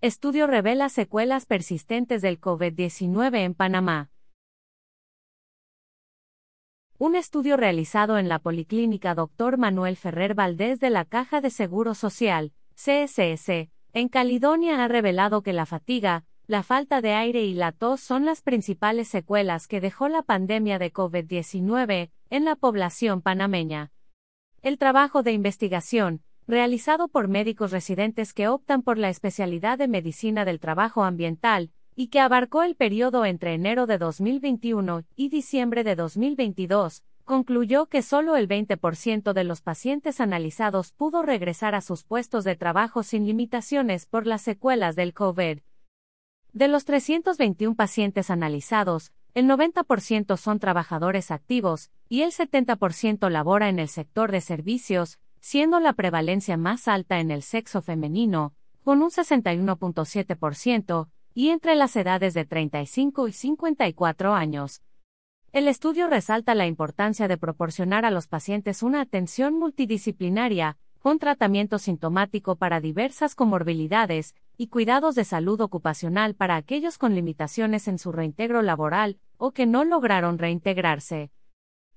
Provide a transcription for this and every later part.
Estudio revela secuelas persistentes del COVID-19 en Panamá. Un estudio realizado en la Policlínica Dr. Manuel Ferrer Valdés de la Caja de Seguro Social, CSS, en Caledonia ha revelado que la fatiga, la falta de aire y la tos son las principales secuelas que dejó la pandemia de COVID-19 en la población panameña. El trabajo de investigación, realizado por médicos residentes que optan por la especialidad de medicina del trabajo ambiental, y que abarcó el periodo entre enero de 2021 y diciembre de 2022, concluyó que solo el 20% de los pacientes analizados pudo regresar a sus puestos de trabajo sin limitaciones por las secuelas del COVID. De los 321 pacientes analizados, el 90% son trabajadores activos, y el 70% labora en el sector de servicios, siendo la prevalencia más alta en el sexo femenino, con un 61.7%, y entre las edades de 35 y 54 años. El estudio resalta la importancia de proporcionar a los pacientes una atención multidisciplinaria, con tratamiento sintomático para diversas comorbilidades, y cuidados de salud ocupacional para aquellos con limitaciones en su reintegro laboral, o que no lograron reintegrarse.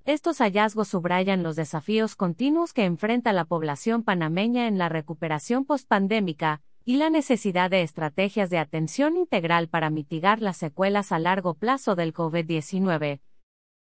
Estos hallazgos subrayan los desafíos continuos que enfrenta la población panameña en la recuperación postpandémica, y la necesidad de estrategias de atención integral para mitigar las secuelas a largo plazo del COVID-19.